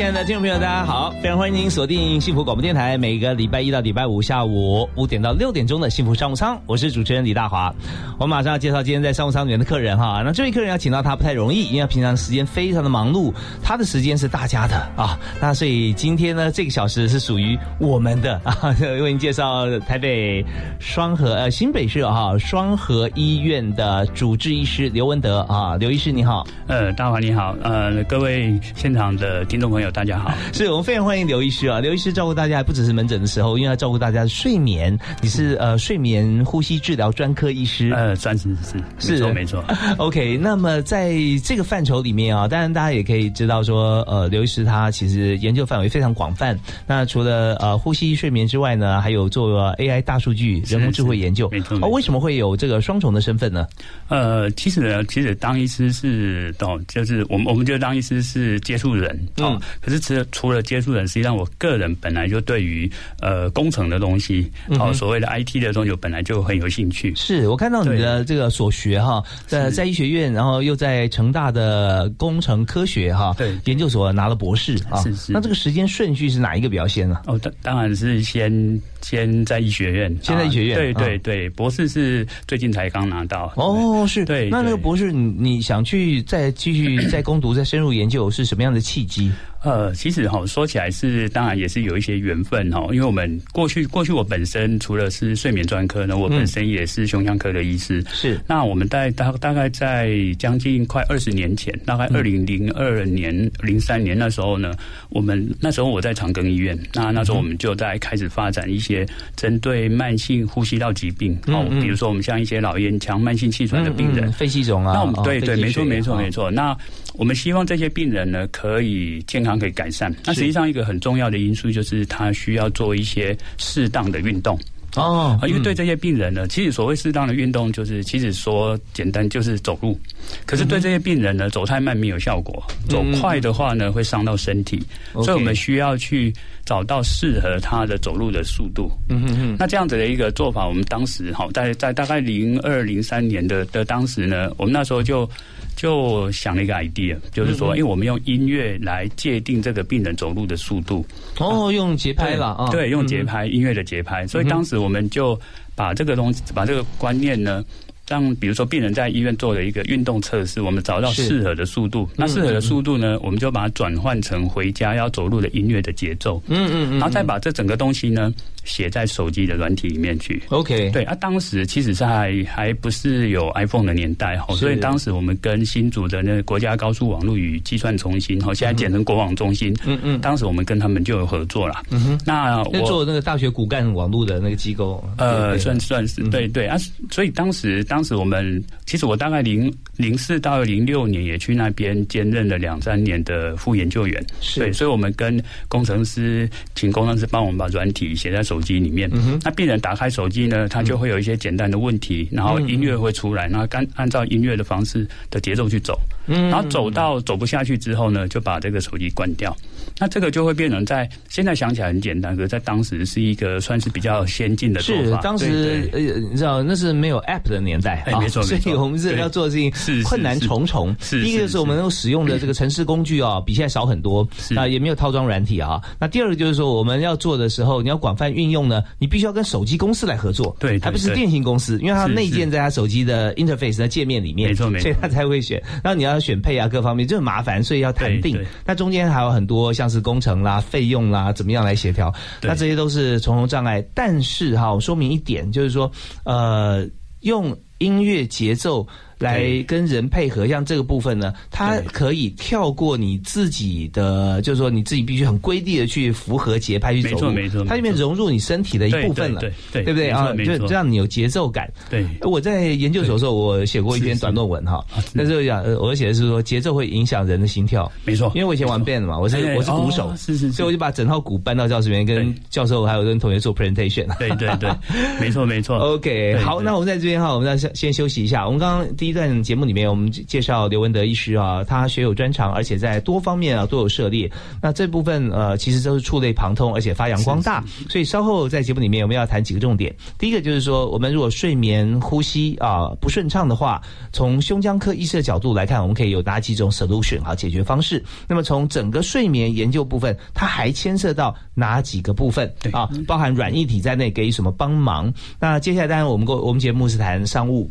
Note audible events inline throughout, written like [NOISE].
亲爱的听众朋友，大家好！非常欢迎您锁定幸福广播电台，每个礼拜一到礼拜五下午五点到六点钟的幸福商务舱，我是主持人李大华。我马上要介绍今天在商务舱里面的客人哈。那这位客人要请到他不太容易，因为平常时间非常的忙碌，他的时间是大家的啊。那所以今天呢，这个小时是属于我们的啊。为您介绍台北双河呃新北市哈双河医院的主治医师刘文德啊，刘医师你好。呃，大华你好。呃，各位现场的听众朋友。大家好，[LAUGHS] 是我们非常欢迎刘医师啊！刘医师照顾大家不只是门诊的时候，因为要照顾大家的睡眠。你是呃睡眠呼吸治疗专科医师，呃，专是是是，没错没错。OK，那么在这个范畴里面啊，当然大家也可以知道说，呃，刘医师他其实研究范围非常广泛。那除了呃呼吸睡眠之外呢，还有做 AI 大数据、人工智慧研究。没错。哦，为什么会有这个双重的身份呢？呃，其实呢，其实当医师是懂，就是我们我们觉得当医师是接触人哦。可是，除了除了接触人，实际上我个人本来就对于呃工程的东西，哦，所谓的 IT 的东西，本来就很有兴趣。是我看到你的这个所学哈，在在医学院，然后又在成大的工程科学哈对研究所拿了博士啊。是是。那这个时间顺序是哪一个比较先呢？哦，当当然是先先在医学院，先在医学院。对对对，博士是最近才刚拿到。哦，是。对。那那个博士，你你想去再继续 [COUGHS] 再攻读、再深入研究，是什么样的契机？呃，其实哈说起来是，当然也是有一些缘分哈，因为我们过去过去我本身除了是睡眠专科呢，我本身也是胸腔科的医师。是。那我们在大大概在将近快二十年前，大概二零零二年、零三年那时候呢，我们那时候我在长庚医院，那那时候我们就在开始发展一些针对慢性呼吸道疾病，哦，比如说我们像一些老烟枪、慢性气喘的病人，肺气肿啊。那我们对对，没错没错没错。那我们希望这些病人呢，可以健康。可以改善。那实际上一个很重要的因素就是他需要做一些适当的运动哦。因为对这些病人呢，其实所谓适当的运动，就是其实说简单就是走路。可是对这些病人呢，走太慢没有效果，走快的话呢会伤到身体。所以我们需要去找到适合他的走路的速度。嗯哼哼。那这样子的一个做法，我们当时哈在在大概零二零三年的的当时呢，我们那时候就。就想了一个 idea，就是说，因为我们用音乐来界定这个病人走路的速度。哦，用节拍了啊？对，用节拍，音乐的节拍。所以当时我们就把这个东西，把这个观念呢。让比如说病人在医院做了一个运动测试，我们找到适合的速度，那适合的速度呢，我们就把它转换成回家要走路的音乐的节奏。嗯嗯嗯，然后再把这整个东西呢写在手机的软体里面去。OK，对啊，当时其实是还还不是有 iPhone 的年代哈，所以当时我们跟新竹的那个国家高速网络与计算中心哈，现在简称国网中心。嗯嗯，当时我们跟他们就有合作了。嗯哼，那我做那个大学骨干网络的那个机构。呃，算算是对对啊，所以当时当时我们。其实我大概零零四到零六年也去那边兼任了两三年的副研究员，对，所以我们跟工程师请工程师帮我们把软体写在手机里面。那病人打开手机呢，他就会有一些简单的问题，然后音乐会出来，然后按按照音乐的方式的节奏去走，然后走到走不下去之后呢，就把这个手机关掉。那这个就会变成在现在想起来很简单，可是在当时是一个算是比较先进的做法。是当时呃，你知道那是没有 App 的年代，没错。所以我们是要做的事情困难重重。是第一个是我们用使用的这个城市工具啊，比现在少很多啊，也没有套装软体啊。那第二个就是说，我们要做的时候，你要广泛运用呢，你必须要跟手机公司来合作，对，还不是电信公司，因为它内建在它手机的 interface 的界面里面，没错没错，所以它才会选。然后你要选配啊，各方面就很麻烦，所以要谈定。那中间还有很多像是工程啦、费用啦，怎么样来协调？那这些都是重重障碍。但是哈，我说明一点，就是说，呃，用音乐节奏。来跟人配合，像这个部分呢，它可以跳过你自己的，就是说你自己必须很规律的去符合节拍去走路，没错没错，它里面融入你身体的一部分了，对对对不对？啊？就让你有节奏感。对，我在研究所的时候，我写过一篇短论文哈，那时候讲，我写的是说节奏会影响人的心跳，没错，因为我以前玩 band 嘛，我是我是鼓手，是是，所以我就把整套鼓搬到教室里面，跟教授还有跟同学做 presentation。对对对，没错没错。[LAUGHS] OK，好，那我们在这边哈，我们要先先休息一下。我们刚刚第一段节目里面，我们介绍刘文德医师啊，他学有专长，而且在多方面啊都有涉猎。那这部分呃，其实都是触类旁通，而且发扬光大。所以稍后在节目里面，我们要谈几个重点。第一个就是说，我们如果睡眠呼吸啊不顺畅的话，从胸腔科医师的角度来看，我们可以有哪几种 solution 啊解决方式？那么从整个睡眠研究部分，它还牵涉到哪几个部分啊？包含软硬体在内给予什么帮忙？那接下来当然我们我们节目是谈商务。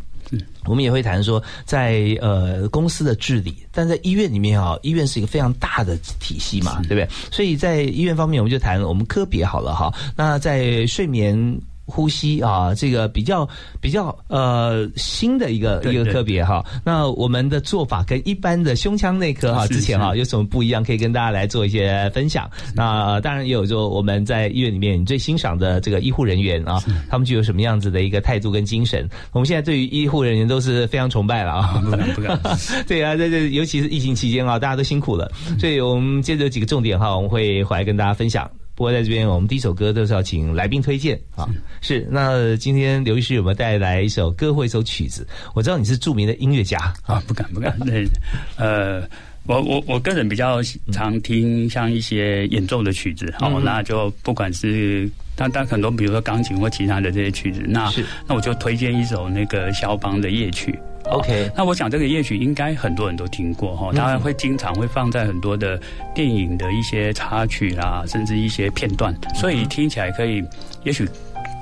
我们也会谈说，在呃公司的治理，但在医院里面啊，医院是一个非常大的体系嘛，对不对？所以在医院方面，我们就谈我们科别好了哈。那在睡眠。呼吸啊，这个比较比较呃新的一个一个科别哈。那我们的做法跟一般的胸腔内科哈之前哈有什么不一样？可以跟大家来做一些分享。那当然也有就我们在医院里面你最欣赏的这个医护人员啊，他们具有什么样子的一个态度跟精神？我们现在对于医护人员都是非常崇拜了啊。不敢不敢。[LAUGHS] 对啊，这这尤其是疫情期间啊，大家都辛苦了。所以我们接着几个重点哈，我们会回来跟大家分享。不过在这边，我们第一首歌都是要请来宾推荐啊。是，那今天刘医师有没有带来一首歌或一首曲子？我知道你是著名的音乐家啊，不敢不敢。[LAUGHS] 对，呃，我我我个人比较常听像一些演奏的曲子，好，那就不管是但但很多，比如说钢琴或其他的这些曲子，那是那我就推荐一首那个肖邦的夜曲。OK，那我想这个夜曲应该很多人都听过哈，当然会经常会放在很多的电影的一些插曲啦，甚至一些片段，所以听起来可以，也许。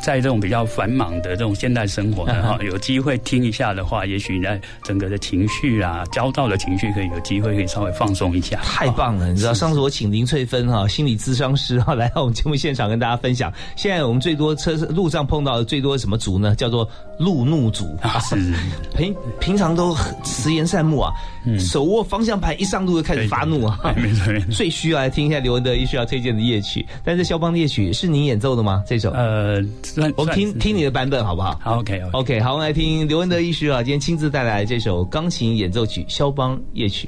在这种比较繁忙的这种现代生活呢，哈，有机会听一下的话，也许你在整个的情绪啊、焦躁的情绪，可以有机会可以稍微放松一下。太棒了！你知道，上次我请林翠芬哈，心理咨商师哈，来到我们节目现场跟大家分享。现在我们最多车路上碰到的最多什么族呢？叫做路怒族。[LAUGHS] 是平平常都慈颜善目啊，手握方向盘一上路就开始发怒啊。没错。最需要来听一下刘文德医师要推荐的夜曲。但是肖邦的夜曲是您演奏的吗？这首？呃。我们听听你的版本好不好？好，OK，OK，好，我们来听刘文德医师啊，今天亲自带来这首钢琴演奏曲《肖邦夜曲》。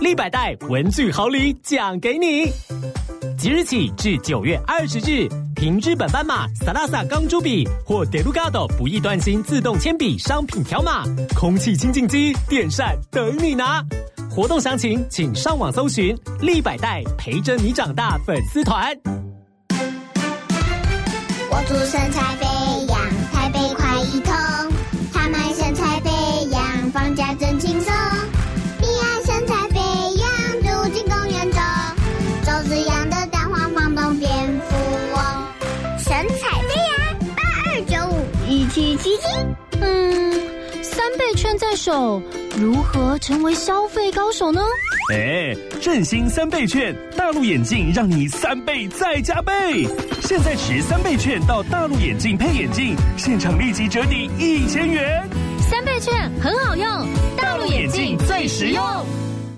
立百代文具好礼奖给你，即日起至九月二十日，凭日本斑马、萨拉萨钢珠笔或德鲁 d o 不易断芯自动铅笔商品条码，空气清净机、电扇等你拿。活动详情请上网搜寻“立百代陪着你长大”粉丝团。我祝身材飞在手，如何成为消费高手呢？哎，振兴三倍券，大陆眼镜让你三倍再加倍。现在持三倍券到大陆眼镜配眼镜，现场立即折抵一千元。三倍券很好用，大陆眼镜最实用。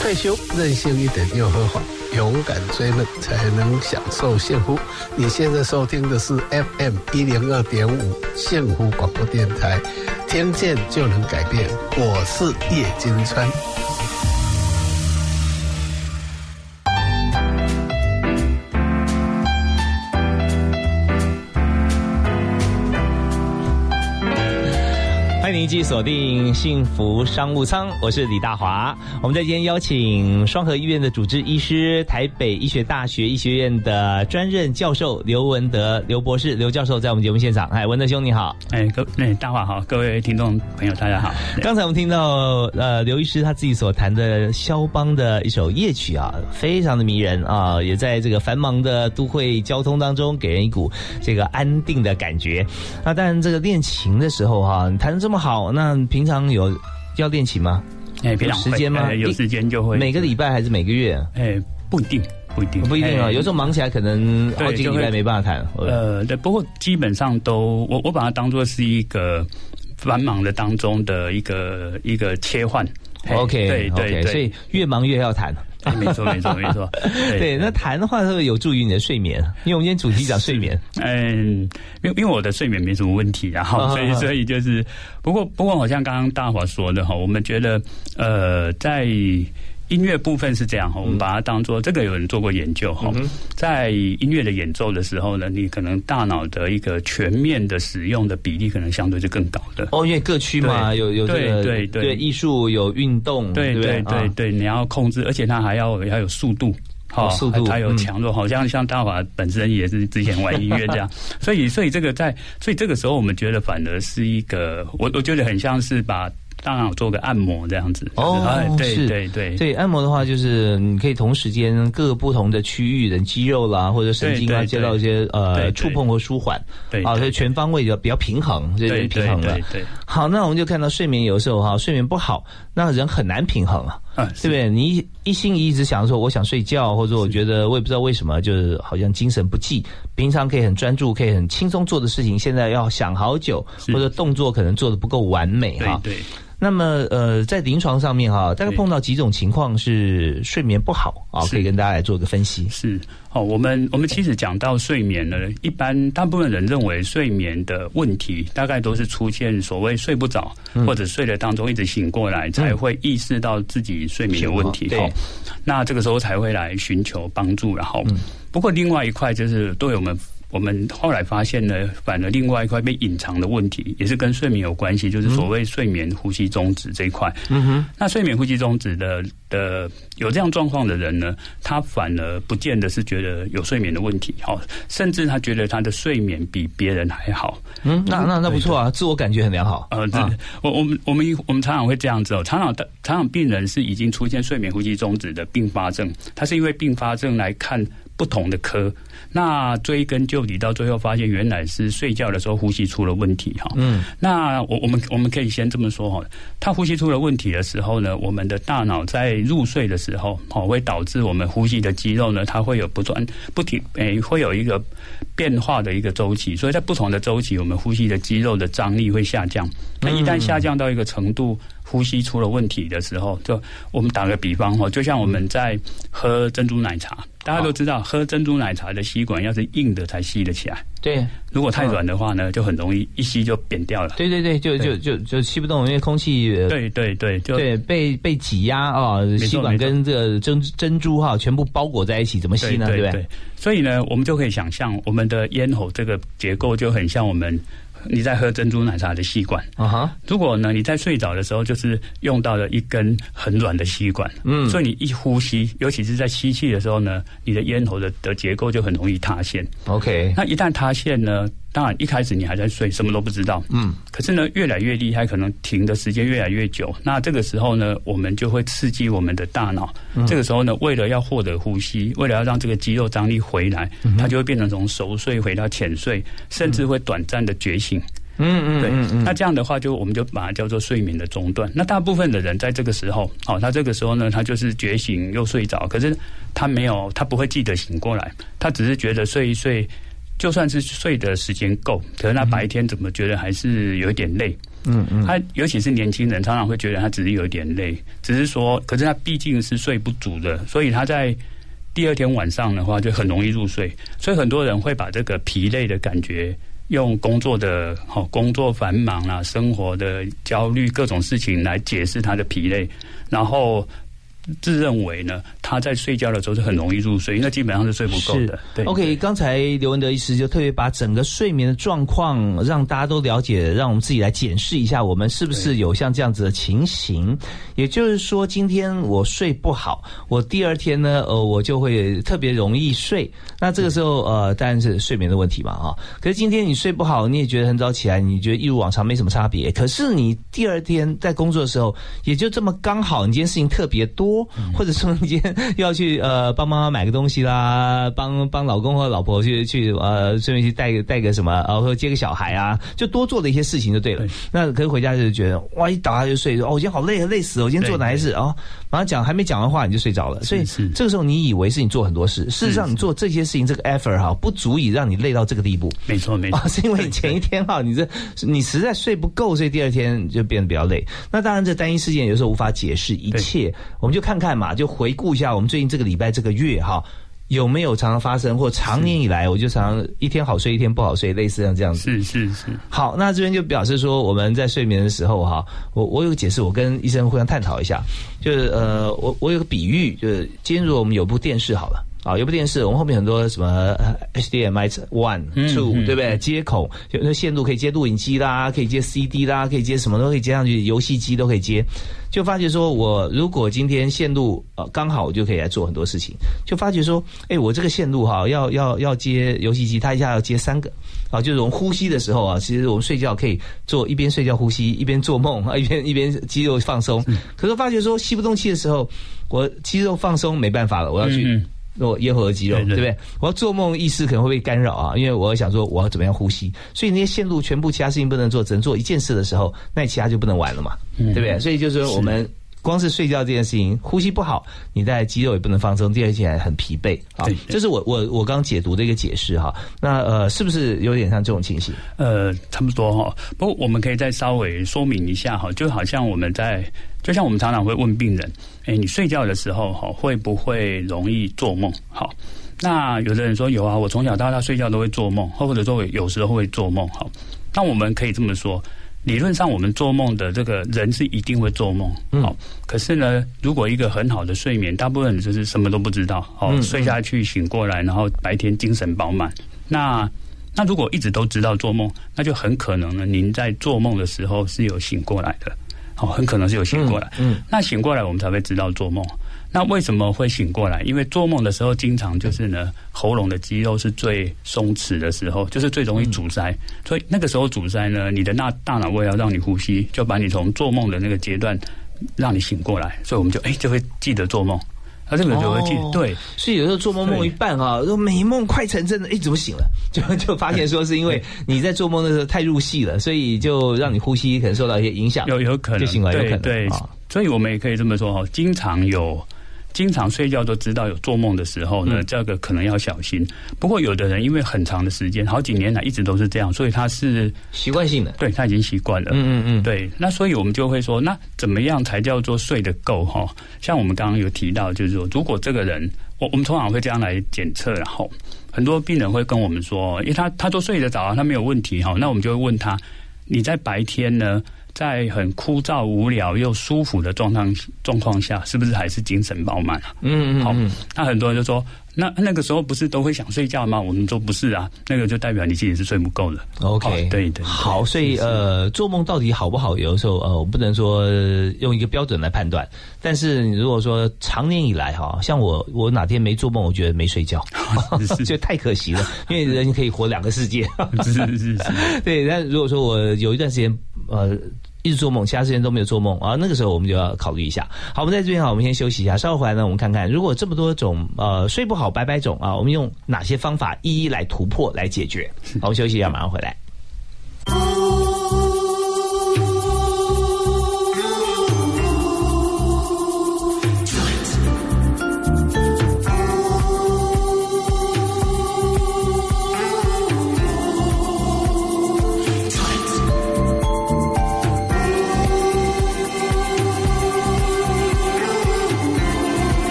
退休任性一点又何妨？勇敢追梦才能享受幸福。你现在收听的是 FM 一零二点五幸福广播电台，听见就能改变。我是叶金川。欢迎您继续锁定幸福商务舱，我是李大华。我们在今天邀请双河医院的主治医师、台北医学大学医学院的专任教授刘文德刘博士刘教授在我们节目现场。哎，文德兄你好！哎，各哎大华好，各位听众朋友大家好。刚才我们听到呃刘医师他自己所弹的肖邦的一首夜曲啊，非常的迷人啊，也在这个繁忙的都会交通当中给人一股这个安定的感觉。那当然这个练琴的时候哈，你弹这么好。好，那平常有要练琴吗？哎，平常时间吗？有时间就会。每个礼拜还是每个月？哎，不一定，不一定，不一定啊。有时候忙起来，可能好几个礼拜没办法弹。呃，对，不过基本上都，我我把它当做是一个繁忙的当中的一个一个切换。OK，对对对，所以越忙越要弹。没错，没错，没错。[LAUGHS] 对，那谈的话会有助于你的睡眠，因为我们今天主题讲睡眠。嗯，[LAUGHS] 因为因为我的睡眠没什么问题，然后所以所以就是，不过不过好像刚刚大华说的哈，我们觉得呃在。音乐部分是这样哈，我们把它当做这个有人做过研究哈，在音乐的演奏的时候呢，你可能大脑的一个全面的使用的比例可能相对就更高的。哦，因为各区嘛有有对对对。艺术有运动，对对对？对，你要控制，而且它还要要有速度，好速度，它有强弱，好像像大华本身也是之前玩音乐这样，[LAUGHS] 所以所以这个在所以这个时候我们觉得反而是一个，我我觉得很像是把。当然，做个按摩这样子。哦，对对对，对按摩的话，就是你可以同时间各个不同的区域的肌肉啦，或者神经啊，接到一些呃触碰和舒缓，对啊，所以全方位的比较平衡，这是平衡了。对，好，那我们就看到睡眠有时候哈，睡眠不好，那人很难平衡啊，对不对？你一心一意只想说我想睡觉，或者我觉得我也不知道为什么，就是好像精神不济，平常可以很专注，可以很轻松做的事情，现在要想好久，或者动作可能做的不够完美哈。对。那么，呃，在临床上面哈，大概碰到几种情况是睡眠不好啊，可以跟大家来做个分析。是，哦，我们我们其实讲到睡眠呢，一般大部分人认为睡眠的问题，大概都是出现所谓睡不着，或者睡的当中一直醒过来，才会意识到自己睡眠有问题。对，那这个时候才会来寻求帮助。然后，不过另外一块就是对我们。我们后来发现呢，反而另外一块被隐藏的问题，也是跟睡眠有关系，就是所谓睡眠呼吸中止这一块。嗯哼，那睡眠呼吸中止的的有这样状况的人呢，他反而不见得是觉得有睡眠的问题，好，甚至他觉得他的睡眠比别人还好。嗯，那那那不错啊，自我感觉很良好。呃，我我们我们我们常常会这样子哦，常常的常常病人是已经出现睡眠呼吸中止的并发症，他是因为并发症来看。不同的科，那追根究底，到最后发现原来是睡觉的时候呼吸出了问题哈。嗯，那我我们我们可以先这么说哈，他呼吸出了问题的时候呢，我们的大脑在入睡的时候，哦，会导致我们呼吸的肌肉呢，它会有不断不停诶，会有一个变化的一个周期，所以在不同的周期，我们呼吸的肌肉的张力会下降。那一旦下降到一个程度，呼吸出了问题的时候，就我们打个比方哈，就像我们在喝珍珠奶茶。大家都知道，喝珍珠奶茶的吸管要是硬的才吸得起来。对，如果太软的话呢，就很容易一吸就扁掉了。对对对，就就就就吸不动，因为空气。对对对，就对被被挤压啊，吸管跟这个珍珍珠哈全部包裹在一起，怎么吸呢？对不对？所以呢，我们就可以想象，我们的咽喉这个结构就很像我们。你在喝珍珠奶茶的吸管啊哈，如果呢你在睡着的时候就是用到了一根很软的吸管，嗯，所以你一呼吸，尤其是在吸气的时候呢，你的咽喉的的结构就很容易塌陷。OK，那一旦塌陷呢？当然，一开始你还在睡，什么都不知道。嗯。可是呢，越来越厉害，可能停的时间越来越久。那这个时候呢，我们就会刺激我们的大脑。这个时候呢，为了要获得呼吸，为了要让这个肌肉张力回来，它就会变成从熟睡回到浅睡，甚至会短暂的觉醒。嗯嗯。对。那这样的话，就我们就把它叫做睡眠的中断。那大部分的人在这个时候，哦，他这个时候呢，他就是觉醒又睡着，可是他没有，他不会记得醒过来，他只是觉得睡一睡。就算是睡的时间够，可是他白天怎么觉得还是有一点累？嗯嗯，他尤其是年轻人，常常会觉得他只是有一点累，只是说，可是他毕竟是睡不足的，所以他在第二天晚上的话就很容易入睡。所以很多人会把这个疲累的感觉用工作的好工作繁忙啊，生活的焦虑各种事情来解释他的疲累，然后。自认为呢，他在睡觉的时候是很容易入睡，那基本上是睡不够的。对，OK，刚才刘文德医师就特别把整个睡眠的状况让大家都了解，让我们自己来检视一下，我们是不是有像这样子的情形。也就是说，今天我睡不好，我第二天呢，呃，我就会特别容易睡。那这个时候，呃，当然是睡眠的问题嘛，哈。可是今天你睡不好，你也觉得很早起来，你觉得一如往常没什么差别。可是你第二天在工作的时候，也就这么刚好，你今天事情特别多。或者说你今天 [LAUGHS] 要去呃帮妈妈买个东西啦，帮帮老公和老婆去去呃顺便去带个带个什么，然后接个小孩啊，就多做的一些事情就对了。那可是回家就觉得哇一倒下就睡，哦我今天好累累死了，我今天做哪些事啊？马上讲还没讲完话你就睡着了，所以这个时候你以为是你做很多事，事实上你做这些事情这个 effort 哈不足以让你累到这个地步。没错没错，是因为前一天哈你这你实在睡不够，所以第二天就变得比较累。那当然这单一事件有时候无法解释一切，我们就看看嘛，就回顾一下我们最近这个礼拜这个月哈。有没有常常发生，或常年以来，我就常常一天好睡，一天不好睡，类似像这样子。是是是。好，那这边就表示说，我们在睡眠的时候，哈，我我有个解释，我跟医生互相探讨一下，就是呃，我我有个比喻，就是今天如果我们有部电视好了。啊，有部电视，我们后面很多什么 HDMI one two 对不对？接口有那线路可以接录影机啦，可以接 CD 啦，可以接什么都可以接上去，游戏机都可以接。就发觉说，我如果今天线路呃刚好，我就可以来做很多事情。就发觉说，哎，我这个线路哈，要要要接游戏机，它一下要接三个。啊，就是我们呼吸的时候啊，其实我们睡觉可以做一边睡觉呼吸，一边做梦啊，一边一边肌肉放松。可是发觉说吸不动气的时候，我肌肉放松没办法了，我要去。我咽喉的肌肉，对不对？我要做梦意识可能会被干扰啊，因为我想说我要怎么样呼吸，所以那些线路全部其他事情不能做，只能做一件事的时候，那其他就不能玩了嘛，对不对？所以就是说，我们光是睡觉这件事情，呼吸不好，你在肌肉也不能放松，第二天很疲惫啊。这是我我我刚解读的一个解释哈。那呃，是不是有点像这种情形？呃，差不多哈。不过我们可以再稍微说明一下哈，就好像我们在。就像我们常常会问病人，哎，你睡觉的时候哈会不会容易做梦？好，那有的人说有啊，我从小到大睡觉都会做梦，或者说有时候会做梦。好，那我们可以这么说，理论上我们做梦的这个人是一定会做梦。好，可是呢，如果一个很好的睡眠，大部分就是什么都不知道，好睡下去醒过来，然后白天精神饱满。那那如果一直都知道做梦，那就很可能呢，您在做梦的时候是有醒过来的，哦，很可能是有醒过来。嗯，那醒过来我们才会知道做梦。那为什么会醒过来？因为做梦的时候，经常就是呢，喉咙的肌肉是最松弛的时候，就是最容易阻塞。所以那个时候阻塞呢，你的那大脑为了让你呼吸，就把你从做梦的那个阶段让你醒过来。所以我们就哎就会记得做梦。他这个就会记对，所以有时候做梦梦一半啊，说美梦快成真了，哎，怎么醒了？[LAUGHS] 就就发现说是因为你在做梦的时候太入戏了，所以就让你呼吸可能受到一些影响，有有可能就醒了，有可能对。所以我们也可以这么说哈，经常有。经常睡觉都知道有做梦的时候呢，这个可能要小心。不过有的人因为很长的时间，好几年来一直都是这样，所以他是习惯性的，对他已经习惯了。嗯嗯嗯，对。那所以我们就会说，那怎么样才叫做睡得够哈？像我们刚刚有提到，就是说，如果这个人，我我们通常会这样来检测，然后很多病人会跟我们说，因为他他都睡得着啊，他没有问题哈。那我们就会问他，你在白天呢？在很枯燥、无聊又舒服的状况状况下，是不是还是精神饱满啊？嗯嗯，好。那很多人就说，那那个时候不是都会想睡觉吗？我们说不是啊，那个就代表你自己是睡不够的。OK，对对。好，所以呃，做梦到底好不好？有的时候呃，我不能说用一个标准来判断。但是你如果说常年以来哈，像我，我哪天没做梦，我觉得没睡觉，[LAUGHS] 就太可惜了。因为人可以活两个世界。是 [LAUGHS] 是是。[LAUGHS] 对，但如果说我有一段时间呃。一直做梦，其他时间都没有做梦啊。那个时候我们就要考虑一下。好，我们在这边哈，我们先休息一下。稍后回来呢，我们看看如果这么多种呃睡不好、白白种啊，我们用哪些方法一一来突破来解决？好，我们休息一下，马上回来。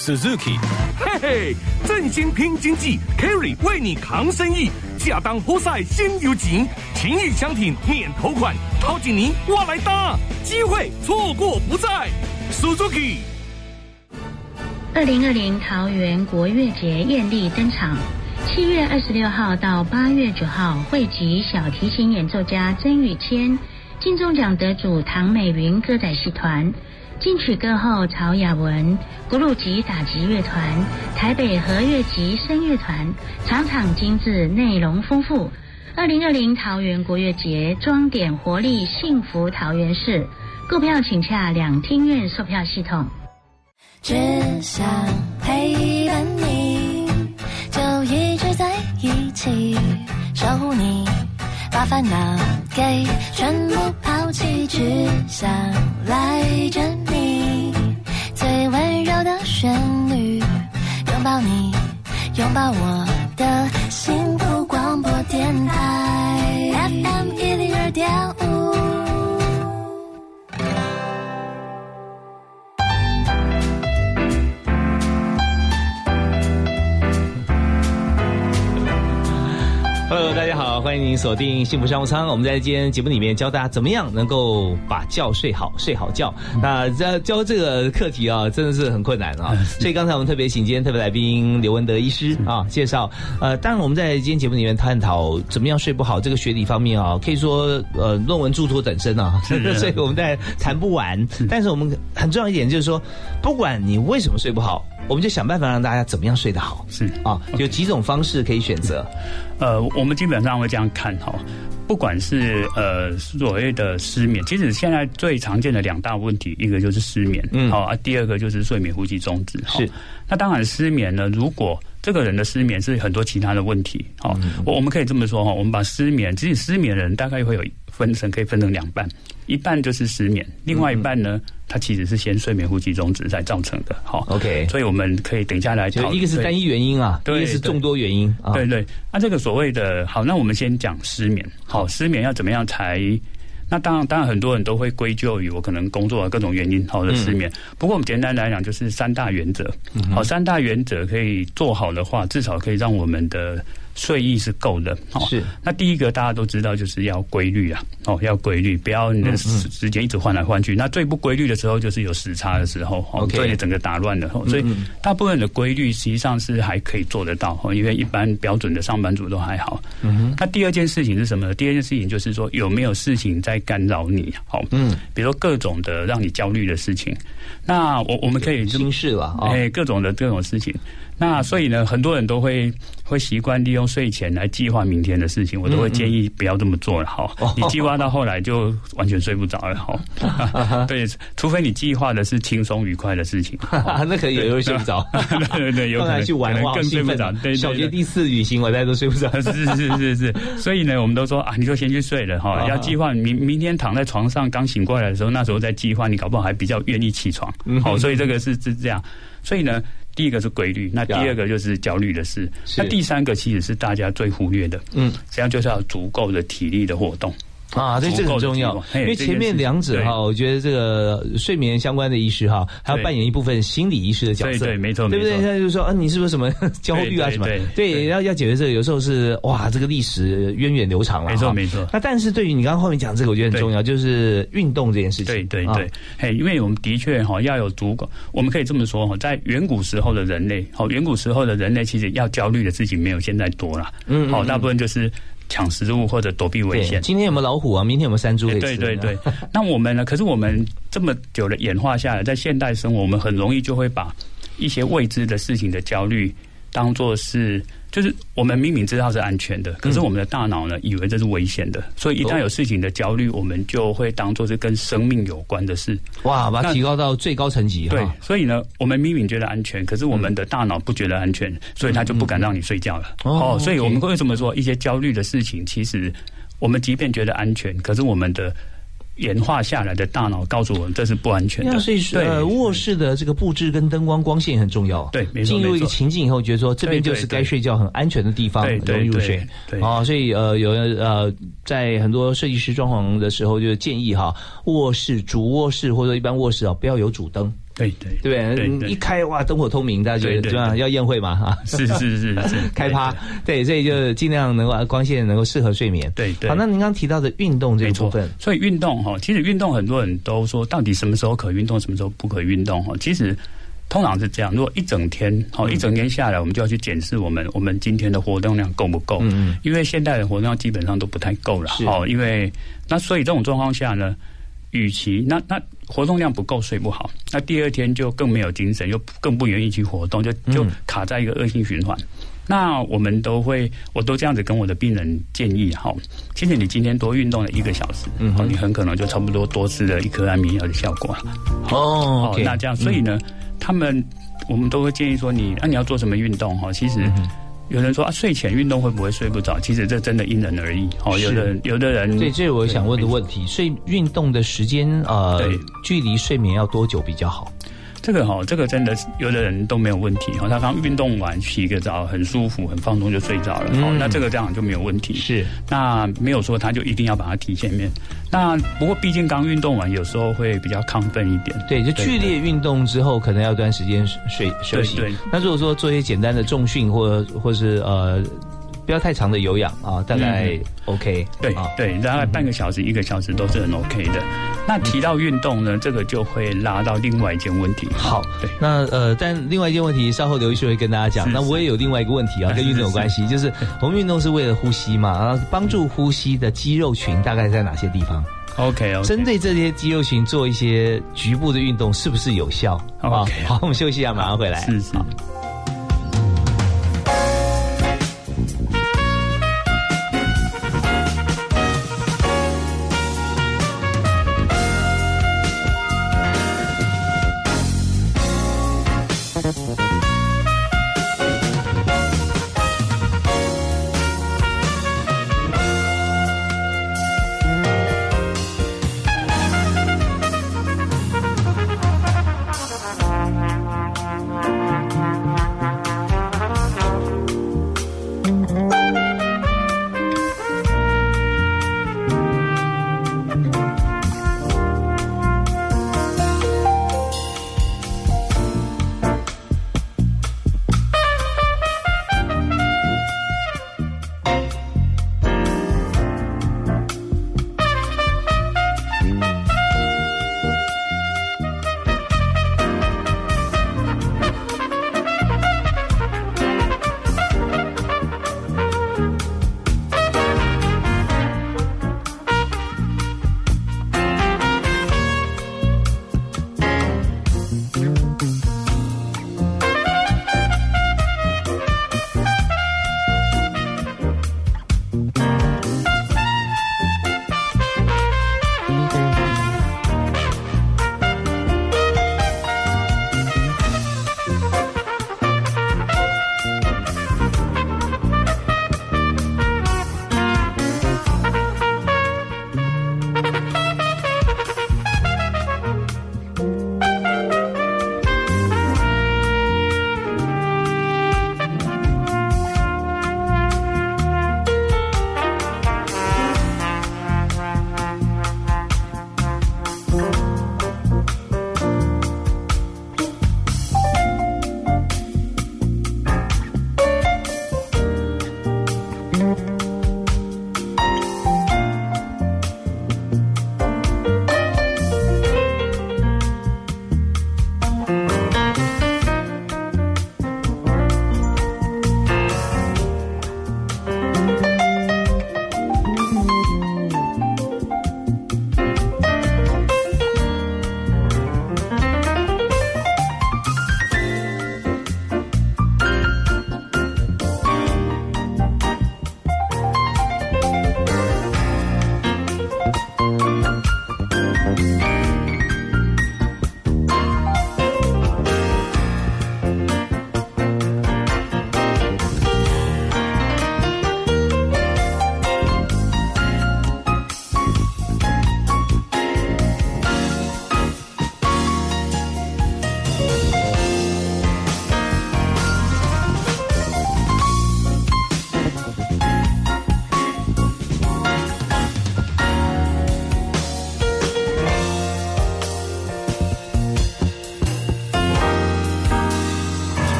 Suzuki，嘿嘿，振兴拼经济，Kerry 为你扛生意，下当活塞先有钱，情谊相挺免头款，掏紧你我来搭，机会错过不再，Suzuki。二零二零桃园国乐节艳丽登场，七月二十六号到八月九号，汇集小提琴演奏家曾宇谦、金钟奖得主唐美云歌仔戏团。金曲歌后曹雅文、古鲁吉打击乐团、台北和乐集声乐团，场场精致，内容丰富。二零二零桃园国乐节，装点活力，幸福桃园市。购票请洽两厅院售票系统。只想陪伴你，就一直在一起，守护你。把烦恼给全部抛弃，只想赖着你。最温柔的旋律，拥抱你，拥抱我的幸福广播电台 FM 一零二点 Hello，大家好，欢迎您锁定幸福商务舱。我们在今天节目里面教大家怎么样能够把觉睡好、睡好觉。那教教这个课题啊，真的是很困难啊。所以刚才我们特别请今天特别来宾刘文德医师啊介绍。呃，当然我们在今天节目里面探讨怎么样睡不好这个学理方面啊，可以说呃论文著作等身啊，[LAUGHS] 所以我们在谈不完。但是我们很重要一点就是说，不管你为什么睡不好。我们就想办法让大家怎么样睡得好，是。啊，有几种方式可以选择。呃，我们基本上会这样看哈，不管是呃所谓的失眠，其实现在最常见的两大问题，一个就是失眠，嗯，好啊，第二个就是睡眠呼吸中止。是，那当然失眠呢，如果这个人的失眠是很多其他的问题，好，我我们可以这么说哈，我们把失眠，其实失眠的人大概会有分成，可以分成两半。一半就是失眠，另外一半呢，它其实是先睡眠呼吸中止才造成的。好，OK，所以我们可以等一下来就一个是单一原因啊，一个是众多原因。对对，那这个所谓的好，那我们先讲失眠。好，失眠要怎么样才？那当然，当然很多人都会归咎于我可能工作各种原因好的失眠。不过我们简单来讲，就是三大原则。好，三大原则可以做好的话，至少可以让我们的。睡意是够的，是。那第一个大家都知道，就是要规律啊，哦，要规律，不要你的时时间一直换来换去。那最不规律的时候，就是有时差的时候，哦，所以整个打乱了。所以大部分的规律实际上是还可以做得到，因为一般标准的上班族都还好。嗯那第二件事情是什么？第二件事情就是说，有没有事情在干扰你？好，嗯，比如说各种的让你焦虑的事情。那我我们可以心事了，哎，各种的各种事情。那所以呢，很多人都会会习惯利用睡前来计划明天的事情，我都会建议不要这么做了哈。你计划到后来就完全睡不着了哈。[LAUGHS] 对，除非你计划的是轻松愉快的事情，[LAUGHS] 那可以也会 [LAUGHS] 睡不着。对对，有可能去玩更睡不着。对，小学第四旅行，我大家都睡不着。是是是是，所以呢，我们都说啊，你就先去睡了哈。要计划明明天躺在床上刚醒过来的时候，那时候再计划，你搞不好还比较愿意起床。好，所以这个是是这样。所以呢。第一个是规律，那第二个就是焦虑的事，那第三个其实是大家最忽略的，嗯，实际上就是要足够的体力的活动。啊，这这很重要，因为前面两者哈，我觉得这个睡眠相关的医师哈，还要扮演一部分心理医师的角色，对，没错，对不对？他就说，啊，你是不是什么焦虑啊什么？对，要要解决这个，有时候是哇，这个历史源远流长了，没错没错。那但是对于你刚刚后面讲这个，我觉得很重要，就是运动这件事情，对对对，嘿，因为我们的确哈要有足够，我们可以这么说哈，在远古时候的人类，好，远古时候的人类其实要焦虑的事情没有现在多了，嗯，好，大部分就是。抢食物或者躲避危险。今天有没有老虎啊？明天有没有山猪？对对对。[LAUGHS] 那我们呢？可是我们这么久的演化下来，在现代生活，我们很容易就会把一些未知的事情的焦虑当做是。就是我们明明知道是安全的，可是我们的大脑呢，以为这是危险的，所以一旦有事情的焦虑，我们就会当做是跟生命有关的事。哇，把它提高到最高层级。对，所以呢，我们明明觉得安全，可是我们的大脑不觉得安全，所以他就不敢让你睡觉了。哦，所以我们为什么说一些焦虑的事情，其实我们即便觉得安全，可是我们的演化下来的大脑告诉我们这是不安全的。所以呃，卧室的这个布置跟灯光光线很重要。对，进入一个情境以后，觉得说这边就是该睡觉很安全的地方，容易入睡。对啊，所以呃，有呃，在很多设计师装潢的时候，就建议哈，卧室主卧室或者一般卧室啊，不要有主灯。对对对，一开哇，灯火通明，大家觉得对吧？要宴会嘛哈，是是是是，[LAUGHS] 开趴，对，所以就尽量能够光线能够适合睡眠。对对。好，那您刚提到的运动这一部分，所以运动哈，其实运动很多人都说，到底什么时候可运动，什么时候不可运动哈？其实通常是这样，如果一整天好，一整天下来，我们就要去检视我们我们今天的活动量够不够？嗯嗯。因为现代的活动量基本上都不太够了，好，因为那所以这种状况下呢，与其那那。活动量不够，睡不好，那第二天就更没有精神，又更不愿意去活动，就就卡在一个恶性循环。那我们都会，我都这样子跟我的病人建议哈，其实你今天多运动了一个小时，嗯，你很可能就差不多多吃了一颗安眠药的效果了。哦，那这样，所以呢，他们我们都会建议说，你那你要做什么运动哈？其实。有人说啊，睡前运动会不会睡不着？其实这真的因人而异。哦，有的有的人，对，这是我想问的问题。睡运动的时间呃，距离睡眠要多久比较好？这个哈，这个真的有的人都没有问题哈。他刚运动完洗个澡，很舒服，很放松就睡着了。哦，那这个这样就没有问题。是，那没有说他就一定要把它提前面。那不过毕竟刚运动完，有时候会比较亢奋一点。对，就剧烈运动之后，可能要一段时间睡休息。对。那如果说做一些简单的重训，或或是呃。不要太长的有氧啊，大概 OK。对对，大概半个小时、一个小时都是很 OK 的。那提到运动呢，这个就会拉到另外一件问题。好，对。那呃，但另外一件问题，稍后刘医师会跟大家讲。那我也有另外一个问题啊，[LAUGHS] 跟运动有关系，就是我们运动是为了呼吸嘛，然后帮助呼吸的肌肉群大概在哪些地方？OK，针对这些肌肉群做一些局部的运动，是不是有效？OK，好，我们休息一下，马上回来。是是。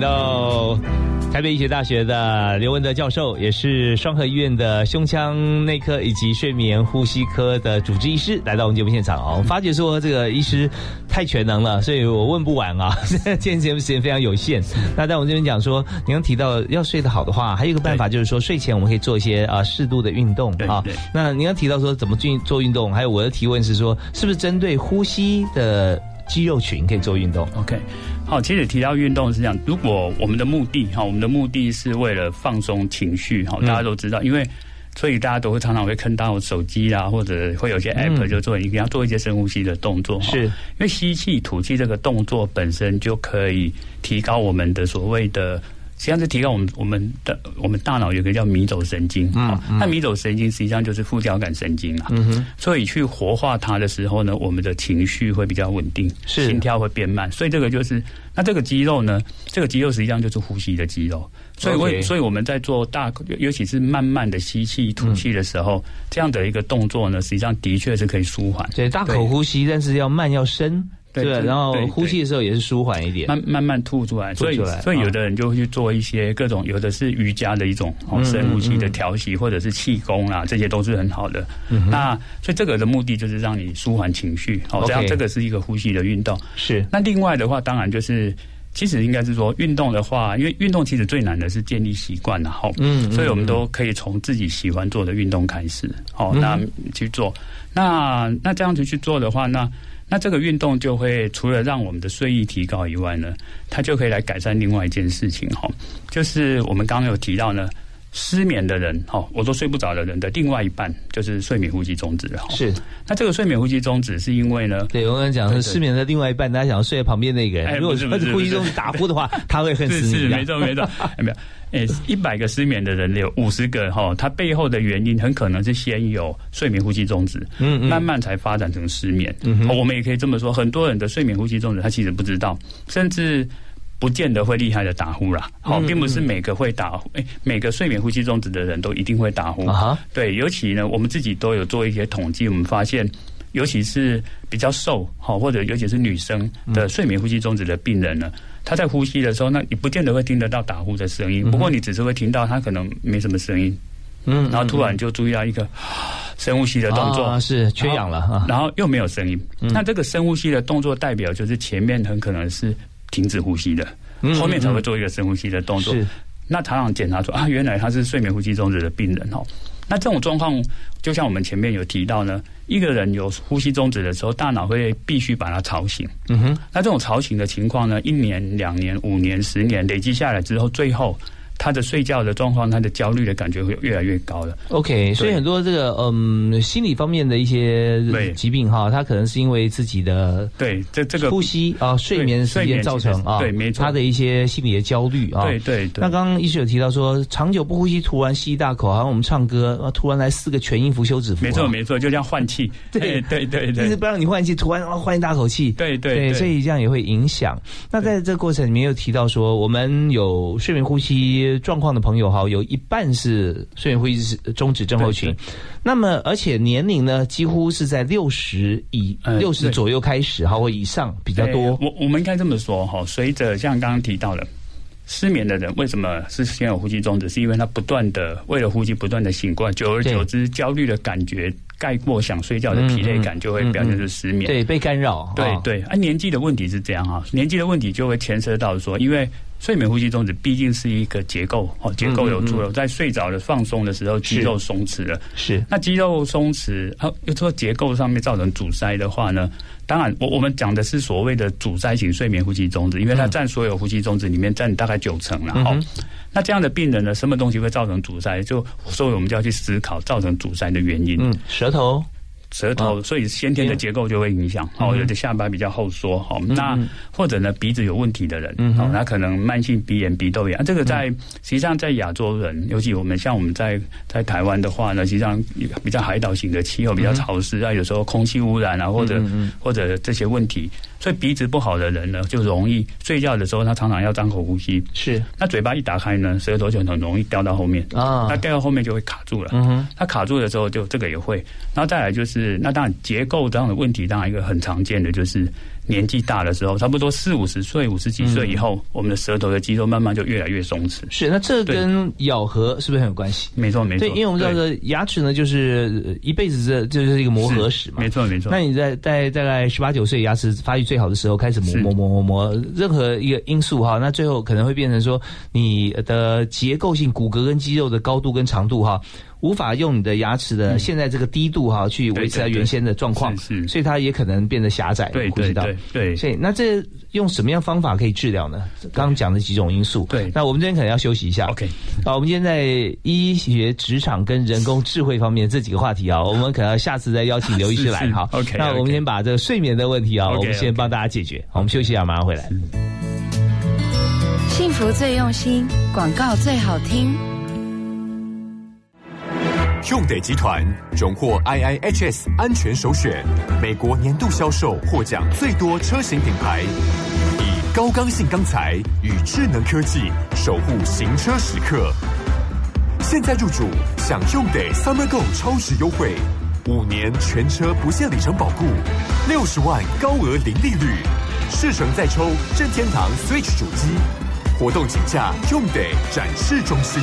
请到台北医学大学的刘文德教授，也是双河医院的胸腔内科以及睡眠呼吸科的主治医师，来到我们节目现场哦。我发觉说这个医师太全能了，所以我问不完啊。今天节目时间非常有限，那在我们这边讲说，你刚提到要睡得好的话，还有一个办法就是说，睡前我们可以做一些啊适度的运动啊。那你刚提到说怎么进做运动，还有我的提问是说，是不是针对呼吸的肌肉群可以做运动？OK。好，其实提到运动是这样，如果我们的目的哈，我们的目的是为了放松情绪哈，大家都知道，因为所以大家都会常常会看到手机啊，或者会有些 app 就做，一定要做一些深呼吸的动作，是因为吸气吐气这个动作本身就可以提高我们的所谓的。实际上是提高我们我们的我们大脑有个叫迷走神经，嗯，那迷走神经实际上就是副交感神经啊，嗯哼，所以去活化它的时候呢，我们的情绪会比较稳定，是。心跳会变慢，所以这个就是那这个肌肉呢，这个肌肉实际上就是呼吸的肌肉，所以为所以我们在做大尤其是慢慢的吸气吐气的时候，这样的一个动作呢，实际上的确是可以舒缓，对，大口呼吸，但是要慢要深。对，然后呼气的时候也是舒缓一点，慢慢慢吐出来，所以所以有的人就会去做一些各种，有的是瑜伽的一种深呼吸的调息，或者是气功啊，这些都是很好的。那所以这个的目的就是让你舒缓情绪，好，这样这个是一个呼吸的运动。是。那另外的话，当然就是其实应该是说运动的话，因为运动其实最难的是建立习惯，然后嗯，所以我们都可以从自己喜欢做的运动开始，好，那去做。那那这样子去做的话，那。那这个运动就会除了让我们的睡意提高以外呢，它就可以来改善另外一件事情哈，就是我们刚刚有提到呢，失眠的人哈，我说睡不着的人的另外一半就是睡眠呼吸中止哈。是，那这个睡眠呼吸中止是因为呢？对我刚才讲是失眠的另外一半，大家想要睡在旁边那个人，如果是呼吸中止打呼的话，他会很是是没错没错，没 [LAUGHS] 有。诶，一百个失眠的人有五十个哈，他背后的原因很可能是先有睡眠呼吸中止，嗯嗯，慢慢才发展成失眠。嗯，我们也可以这么说，很多人的睡眠呼吸中止，他其实不知道，甚至不见得会厉害的打呼啦。好，并不是每个会打呼，诶，每个睡眠呼吸中止的人都一定会打呼。啊，对，尤其呢，我们自己都有做一些统计，我们发现，尤其是比较瘦好，或者尤其是女生的睡眠呼吸中止的病人呢。他在呼吸的时候，那你不见得会听得到打呼的声音，不过你只是会听到他可能没什么声音，嗯，然后突然就注意到一个深呼吸的动作，是缺氧了，然后又没有声音，那这个深呼吸的动作代表就是前面很可能是停止呼吸的，后面才会做一个深呼吸的动作。那常常检查出啊，原来他是睡眠呼吸中止的病人哦。那这种状况，就像我们前面有提到呢，一个人有呼吸终止的时候，大脑会必须把它吵醒。嗯哼。那这种吵醒的情况呢，一年、两年、五年、十年累积下来之后，最后他的睡觉的状况，他的焦虑的感觉会越来越高了。OK，所以很多这个嗯心理方面的一些疾病哈，他可能是因为自己的对这这个呼吸啊睡眠时间造成啊，对没错，他的一些心理的焦虑啊。对对。那刚刚医师有提到说，长久不呼吸，突然吸一大口，好像我们唱歌啊，突然来四个全音符休止符。没错没错，就像换气。对对对对，就是不让你换气，突然换一大口气。对对对，所以这样也会影响。那在这个过程里面又提到说，我们有睡眠呼吸状况的朋友哈，有一半是睡眠呼吸中止症候群。那么而且年龄呢，几乎是在六十以六十左右开始哈，或以上比较多。我我们应该这么说哈，随着像刚刚提到的。失眠的人为什么是先有呼吸中止？是因为他不断的为了呼吸不断的醒过来，久而久之，焦虑的感觉盖过想睡觉的疲累感，就会表现出失眠。对，被干扰。对对，啊，年纪的问题是这样哈，年纪的问题就会牵涉到说，因为。睡眠呼吸中止毕竟是一个结构哦，结构有错了，在睡着的放松的时候，肌肉松弛了。是那肌肉松弛，啊，又说结构上面造成阻塞的话呢？当然，我我们讲的是所谓的阻塞型睡眠呼吸中止，因为它占所有呼吸中止里面占大概九成了。哦，那这样的病人呢，什么东西会造成阻塞？就所以我们就要去思考造成阻塞的原因。嗯，舌头。舌头，所以先天的结构就会影响。哦，有的下巴比较后缩，好，那或者呢鼻子有问题的人，哦，那可能慢性鼻炎、鼻窦炎。这个在实际上在亚洲人，尤其我们像我们在在台湾的话呢，实际上比较海岛型的气候比较潮湿啊，有时候空气污染啊，或者或者这些问题。所以鼻子不好的人呢，就容易睡觉的时候，他常常要张口呼吸。是，那嘴巴一打开呢，舌头就很容易掉到后面啊。那掉到后面就会卡住了。嗯哼，它卡住的时候，就这个也会。然后再来就是，那当然结构这样的问题，当然一个很常见的就是。年纪大的时候，差不多四五十岁、五十几岁以后，我们的舌头的肌肉慢慢就越来越松弛。是，那这跟咬合是不是很有关系？没错，没错。对，因为我们知道说牙齿呢，就是一辈子这就是一个磨合史嘛。没错，没错。那你在在大概十八九岁牙齿发育最好的时候开始磨磨磨磨磨，任何一个因素哈，那最后可能会变成说你的结构性骨骼跟肌肉的高度跟长度哈。无法用你的牙齿的现在这个低度哈去维持它原先的状况，所以它也可能变得狭窄，呼吸道。对，所以那这用什么样方法可以治疗呢？刚刚讲的几种因素。对，那我们这边可能要休息一下。OK，好，我们今天在医学、职场跟人工智慧方面这几个话题啊，[LAUGHS] 我们可能下次再邀请刘医师来哈。OK，那我们先把这个睡眠的问题啊，我们先帮大家解决。好，我们休息一下，马上回来。幸福最用心，广告最好听。用得集团荣获 IIHS 安全首选，美国年度销售获奖最多车型品牌，以高刚性钢材与智能科技守护行车时刻。现在入主享用得 Summer Go 超值优惠，五年全车不限里程保固，六十万高额零利率，试乘再抽任天堂 Switch 主机。活动请假用得展示中心。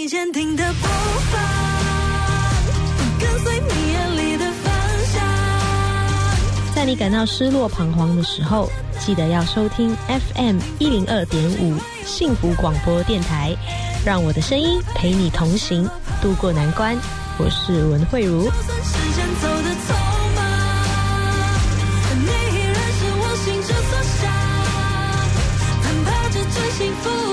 坚定你坚定的步伐，跟随你眼里的方向。在你感到失落彷徨的时候，记得要收听 FM 一零二点五幸福广播电台，让我的声音陪你同行，度过难关。我是文慧茹。就算时间走得匆忙，你依然是我心之所向，奔跑着最幸福。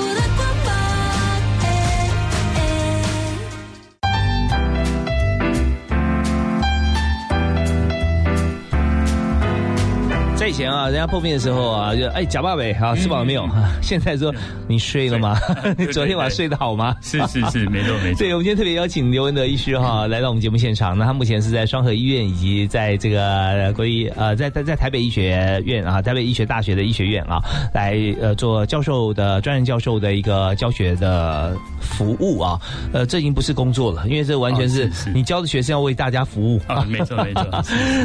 以前啊，人家破病的时候啊，就哎贾爸呗，啊吃饱了没有？[LAUGHS] 现在说你睡了吗？你 [LAUGHS] 昨天晚上睡得好吗？是是是，[LAUGHS] 没错没错。对，我们今天特别邀请刘文德医师哈来到我们节目现场。那他目前是在双河医院以及在这个国立呃在在在台北医学院啊，台北医学大学的医学院啊，来呃做教授的专任教授的一个教学的服务啊。呃，这已经不是工作了，因为这完全是你教的学生要为大家服务啊。没错没错。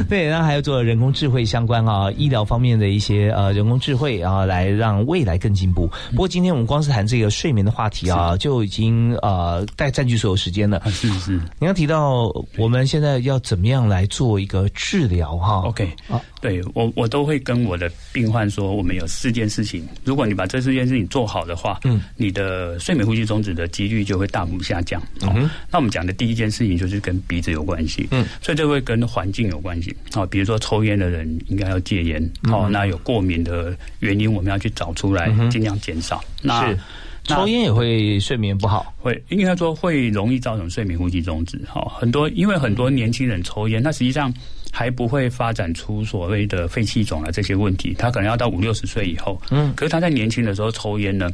对，然后还要做人工智慧相关啊医。疗方面的一些呃人工智慧啊，来让未来更进步。不过今天我们光是谈这个睡眠的话题啊，就已经呃带占据所有时间了。是是，你要提到我们现在要怎么样来做一个治疗哈？OK 啊。对我，我都会跟我的病患说，我们有四件事情，如果你把这四件事情做好的话，嗯，你的睡眠呼吸终止的几率就会大幅下降。嗯，那我们讲的第一件事情就是跟鼻子有关系，嗯，所以这会跟环境有关系。好，比如说抽烟的人应该要戒烟。好，那有过敏的原因，我们要去找出来，尽量减少。那抽烟也会睡眠不好，会应该说会容易造成睡眠呼吸终止。好，很多因为很多年轻人抽烟，那实际上。还不会发展出所谓的肺气肿啊这些问题，他可能要到五六十岁以后。嗯，可是他在年轻的时候抽烟呢，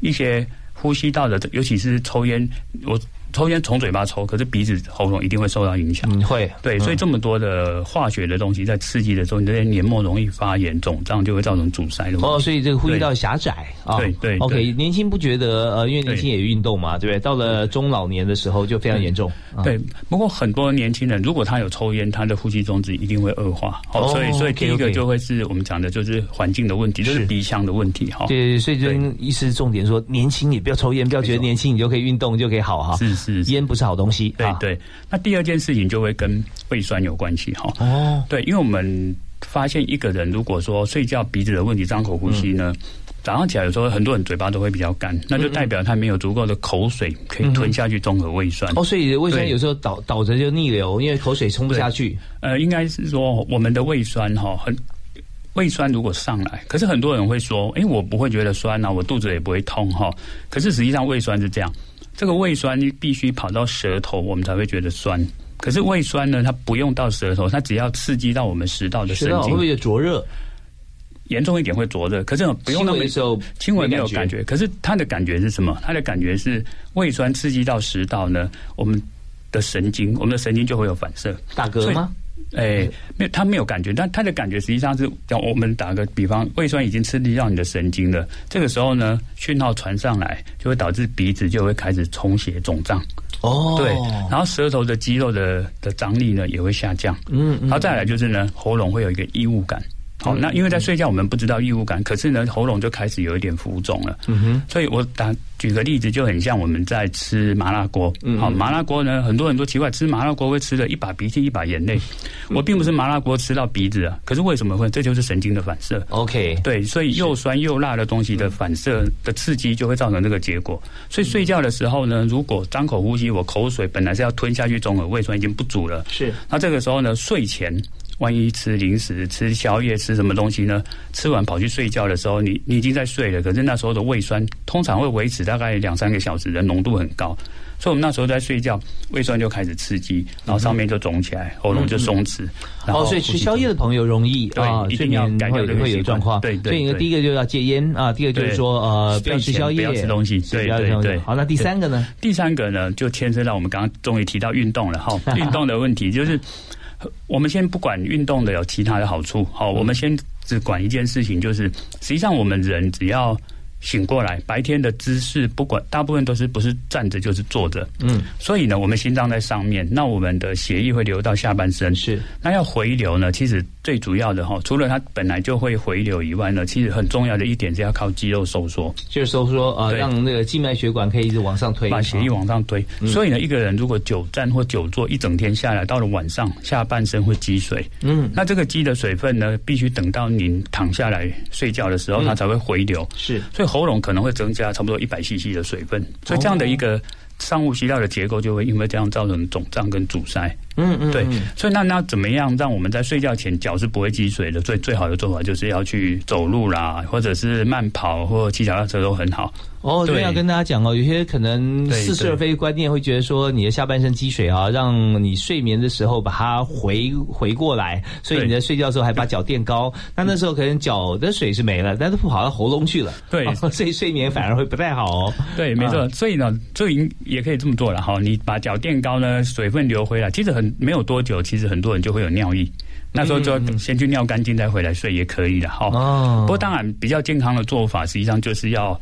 一些呼吸道的，尤其是抽烟，我。抽烟从嘴巴抽，可是鼻子、喉咙一定会受到影响。嗯，会对，所以这么多的化学的东西在刺激的时候，你这些黏膜容易发炎、肿胀，就会造成阻塞的。哦，所以这个呼吸道狭窄啊。对对。OK，年轻不觉得呃，因为年轻也运动嘛，对不对？到了中老年的时候就非常严重。对，不过很多年轻人如果他有抽烟，他的呼吸中止一定会恶化。哦，所以所以第一个就会是我们讲的就是环境的问题，就是鼻腔的问题。哈，对，所以就意思重点说，年轻你不要抽烟，不要觉得年轻你就可以运动就可以好哈。是是，烟不是好。东西对对，那第二件事情就会跟胃酸有关系哈。哦，对，因为我们发现一个人如果说睡觉鼻子的问题，张口呼吸呢，早上起来有时候很多人嘴巴都会比较干，那就代表他没有足够的口水可以吞下去中和胃酸。哦，所以胃酸有时候倒倒着就逆流，因为口水冲不下去。呃，应该是说我们的胃酸哈，很胃酸如果上来，可是很多人会说，哎，我不会觉得酸啊，我肚子也不会痛哈。可是实际上胃酸是这样。这个胃酸必须跑到舌头，我们才会觉得酸。可是胃酸呢，它不用到舌头，它只要刺激到我们食道的神经，会不会灼热？严重一点会灼热，可是不用那么轻微没有感觉。可是它的感觉是什么？它的感觉是胃酸刺激到食道呢，我们的神经，我们的神经就会有反射。打嗝吗？哎，没有，他没有感觉，但他的感觉实际上是，像我们打个比方，胃酸已经刺激到你的神经了，这个时候呢，讯号传上来，就会导致鼻子就会开始充血肿胀。哦，对，然后舌头的肌肉的的张力呢也会下降。嗯，然后再来就是呢，喉咙会有一个异物感。好，那因为在睡觉，我们不知道异物感，可是呢，喉咙就开始有一点浮肿了。嗯哼，所以我打举个例子，就很像我们在吃麻辣锅。好，麻辣锅呢，很多人都奇怪，吃麻辣锅会吃的一把鼻涕一把眼泪。我并不是麻辣锅吃到鼻子啊，可是为什么会？这就是神经的反射。OK，对，所以又酸又辣的东西的反射的刺激，就会造成这个结果。所以睡觉的时候呢，如果张口呼吸，我口水本来是要吞下去，中耳胃酸已经不足了。是，那这个时候呢，睡前。万一吃零食、吃宵夜、吃什么东西呢？吃完跑去睡觉的时候，你你已经在睡了，可是那时候的胃酸通常会维持大概两三个小时的浓度很高，所以我们那时候在睡觉，胃酸就开始刺激，然后上面就肿起来，喉咙就松弛。哦，所以吃宵夜的朋友容易啊，睡眠会会有状况。对对。所以第一个就要戒烟啊，第二个就是说呃不要吃宵夜，不要吃东西。对对对。好，那第三个呢？第三个呢，就牵涉到我们刚刚终于提到运动了哈，[LAUGHS] 运动的问题就是。我们先不管运动的有其他的好处，好，我们先只管一件事情，就是实际上我们人只要。醒过来，白天的姿势不管，大部分都是不是站着就是坐着。嗯，所以呢，我们心脏在上面，那我们的血液会流到下半身。是，那要回流呢，其实最主要的哈，除了它本来就会回流以外呢，其实很重要的一点是要靠肌肉收缩，就是收缩啊，让那个静脉血管可以一直往上推，把血液往上推。所以呢，一个人如果久站或久坐一整天下来，到了晚上下半身会积水。嗯，那这个积的水分呢，必须等到您躺下来睡觉的时候，它才会回流。是，所以。喉咙可能会增加差不多一百 CC 的水分，所以这样的一个上呼吸道的结构就会因为这样造成肿胀跟阻塞。嗯嗯，对，所以那那怎么样让我们在睡觉前脚是不会积水的？最最好的做法就是要去走路啦，或者是慢跑或骑脚踏车都很好。哦，对，要跟大家讲哦，有些可能似是而非观念会觉得说你的下半身积水啊，让你睡眠的时候把它回回过来，所以你在睡觉的时候还把脚垫高，那那时候可能脚的水是没了，但是不跑到喉咙去了。对，所以睡眠反而会不太好哦。对，没错。所以呢，所以也可以这么做了哈，你把脚垫高呢，水分流回来，其实很。没有多久，其实很多人就会有尿意，那时候就先去尿干净再回来睡也可以的哈。不过当然比较健康的做法，实际上就是要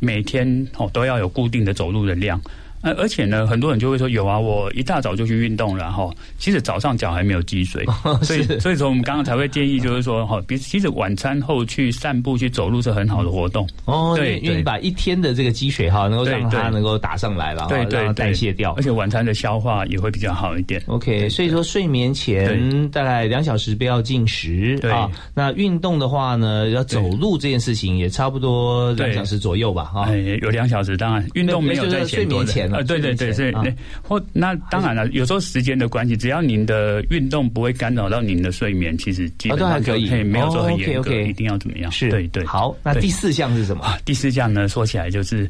每天哦都要有固定的走路的量。呃，而且呢，很多人就会说有啊，我一大早就去运动了哈。其实早上脚还没有积水，所以所以说我们刚刚才会建议就是说哈，比其实晚餐后去散步去走路是很好的活动哦。对，因为你把一天的这个积水哈，能够让它能够打上来了，对对，代谢掉，而且晚餐的消化也会比较好一点。OK，所以说睡眠前大概两小时不要进食啊。那运动的话呢，要走路这件事情也差不多两小时左右吧哈。有两小时，当然运动没有在睡眠前啊，对对对，所以，那或那当然了，有时候时间的关系，只要您的运动不会干扰到您的睡眠，其实基本上可以，没有说很严格，一定要怎么样？是，对对。好，那第四项是什么？第四项呢，说起来就是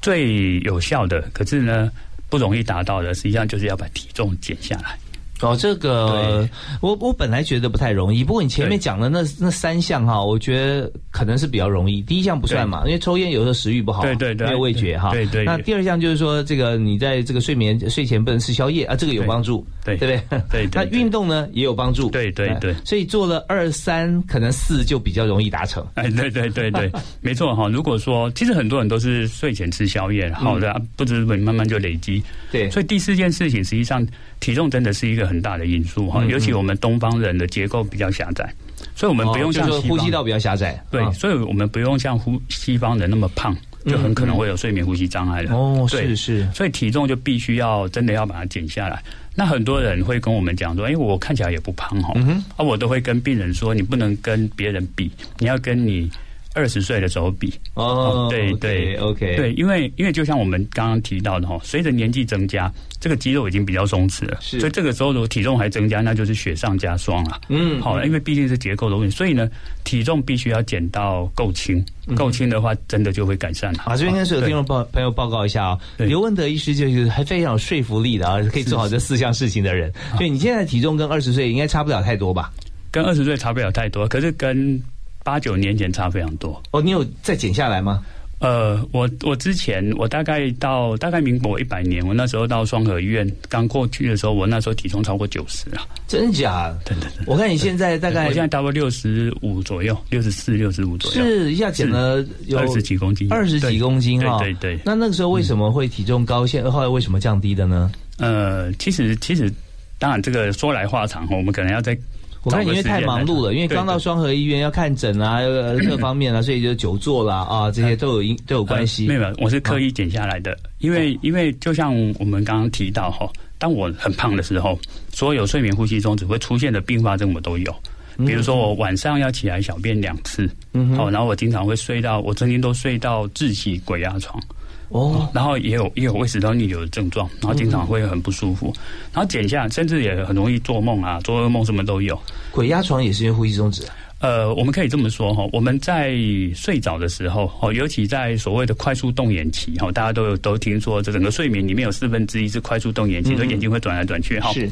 最有效的，可是呢不容易达到的，实际上就是要把体重减下来。哦，这个我我本来觉得不太容易，不过你前面讲的那那三项哈，我觉得可能是比较容易。第一项不算嘛，因为抽烟有时候食欲不好，对对对，没有味觉哈。对对。那第二项就是说，这个你在这个睡眠睡前不能吃宵夜啊，这个有帮助，对对不对？对。[LAUGHS] 那运动呢也有帮助，对对对。所以做了二三，可能四就比较容易达成。哎，对对对对，[LAUGHS] 没错哈。如果说其实很多人都是睡前吃宵夜，好的，不知不觉慢慢就累积。对。所以第四件事情，实际上体重真的是一个很大的因素。哈，尤其我们东方人的结构比较狭窄，所以我们不用像呼吸道比较狭窄，对，所以我们不用像呼西方人那么胖，就很可能会有睡眠呼吸障碍了。哦，是是，所以体重就必须要真的要把它减下来。那很多人会跟我们讲说，哎，我看起来也不胖哈，啊，我都会跟病人说，你不能跟别人比，你要跟你。二十岁的时候比哦，对对，OK，对，因为因为就像我们刚刚提到的哈，随着年纪增加，这个肌肉已经比较松弛了，所以这个时候如果体重还增加，那就是雪上加霜了。嗯，好，因为毕竟是结构的问题，所以呢，体重必须要减到够轻，够轻的话，真的就会改善了。啊，这边跟所有听众报朋友报告一下啊，刘文德医师就是还非常有说服力的啊，可以做好这四项事情的人。所以你现在体重跟二十岁应该差不了太多吧？跟二十岁差不了太多，可是跟八九年前差非常多哦，你有再减下来吗？呃，我我之前我大概到大概民国一百年，我那时候到双河医院刚过去的时候，我那时候体重超过九十啊，真假？对对对，我看你现在大概我现在大概六十五左右，六十四、六十五左右，是一下减了有二十几公斤，二十几公斤啊，对对。那那个时候为什么会体重高？现后来为什么降低的呢？呃，其实其实当然这个说来话长，我们可能要在。我看因为太忙碌了，因为刚到双河医院要看诊啊，[CLEARS THROAT] 各方面啊，所以就久坐啦啊，这些都有因都有关系。没有，我是刻意减下来的，因为因为就像我们刚刚提到哈，当我很胖的时候，所有睡眠呼吸中只会出现的并发症我都有，比如说我晚上要起来小便两次，好，然后我经常会睡到，我曾经都睡到窒息鬼压床。哦，然后也有也有胃食道逆流的症状，然后经常会很不舒服，然后减下，甚至也很容易做梦啊，做噩梦什么都有。鬼压床也是因为呼吸中止？呃，我们可以这么说哈，我们在睡着的时候，哦，尤其在所谓的快速动眼期哈，大家都有都听说，这整个睡眠里面有四分之一是快速动眼期，所以眼睛会转来转去哈。是，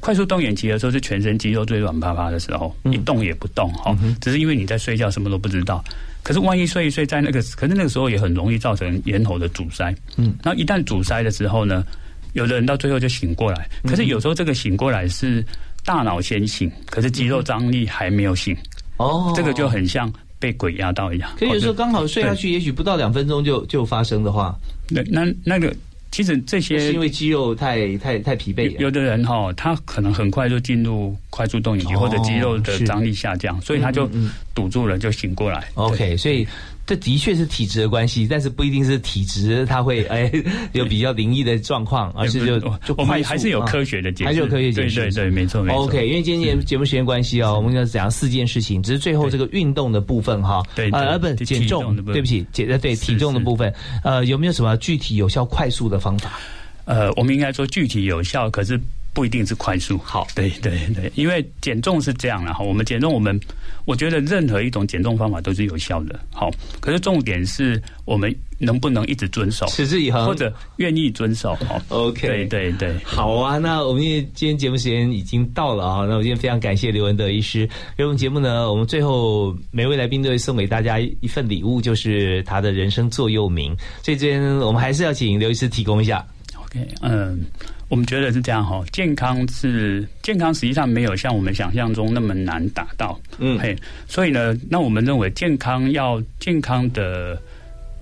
快速动眼期的时候是全身肌肉最软趴趴的时候，一动也不动哈，只是因为你在睡觉，什么都不知道。可是万一睡一睡，在那个，可是那个时候也很容易造成咽喉的阻塞。嗯，然后一旦阻塞的时候呢，有的人到最后就醒过来。可是有时候这个醒过来是大脑先醒，可是肌肉张力还没有醒。哦，这个就很像被鬼压到一样。可有时候刚好睡下去，也许不到两分钟就就发生的话，那那那个。其实这些是因为肌肉太太太疲惫。有的人哈，他可能很快就进入快速动眼期，或者肌肉的张力下降，所以他就堵住了，就醒过来。OK，所以。这的确是体质的关系，但是不一定是体质，它会哎有比较灵异的状况，而是就就快还是有科学的解释，还是有科学解释，对对，没错没错。OK，因为今天节目时间关系哦，我们要讲四件事情，只是最后这个运动的部分哈，对啊，不减重，对不起，减对体重的部分，呃，有没有什么具体有效快速的方法？呃，我们应该说具体有效，可是。不一定是快速，好，对对对，因为减重是这样了哈。我们减重，我们我觉得任何一种减重方法都是有效的，好。可是重点是我们能不能一直遵守，持之以恒，或者愿意遵守。好，OK，对对对，好啊。那我们今天节目时间已经到了啊。那我今天非常感谢刘文德医师。因为节目呢，我们最后每位来宾都会送给大家一份礼物，就是他的人生座右铭。所以这边我们还是要请刘医师提供一下。OK，嗯。我们觉得是这样哈，健康是健康，实际上没有像我们想象中那么难达到。嗯，嘿，所以呢，那我们认为健康要健康的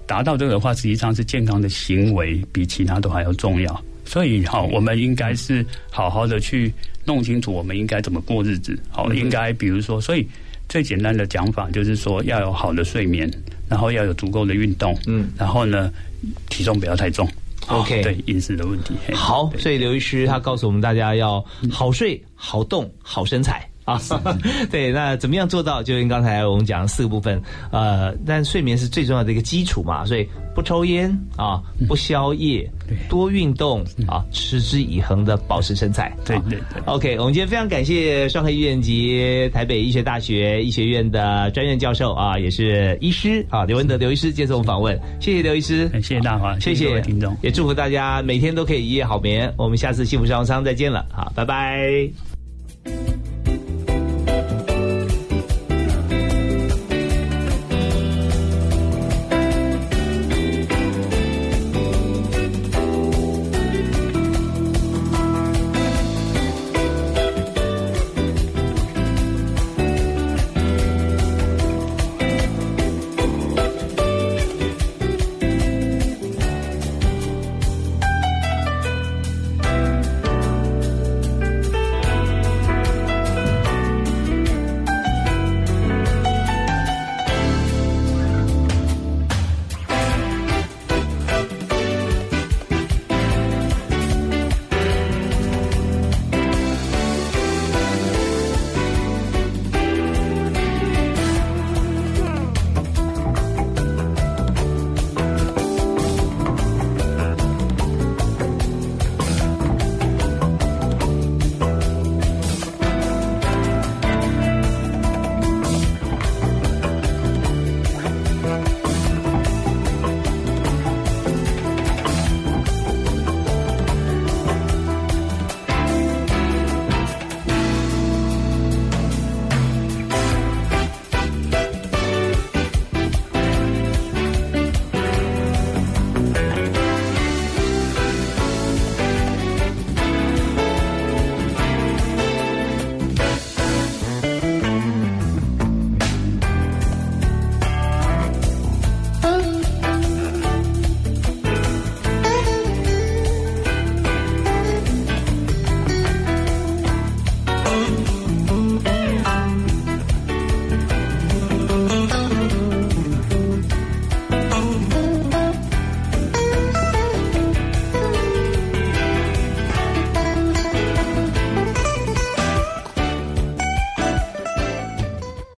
达到这个的话，实际上是健康的行为比其他都还要重要。所以，哈，我们应该是好好的去弄清楚，我们应该怎么过日子。好，应该比如说，所以最简单的讲法就是说，要有好的睡眠，然后要有足够的运动，嗯，然后呢，体重不要太重。OK，对饮食的问题。好，所以刘医师他告诉我们大家要好睡、好动、好身材。啊，[LAUGHS] 对，那怎么样做到？就跟刚才我们讲四个部分，呃，但睡眠是最重要的一个基础嘛，所以不抽烟啊，不宵夜，多运动啊，持之以恒的保持身材。对对对。OK，我们今天非常感谢双河医院及台北医学大学医学院的专任教授啊，也是医师啊，刘文德刘医师接受我们访问，谢谢刘医师，谢谢大华，谢谢听众，也祝福大家每天都可以一夜好眠。我们下次幸福商务舱再见了，好，拜拜。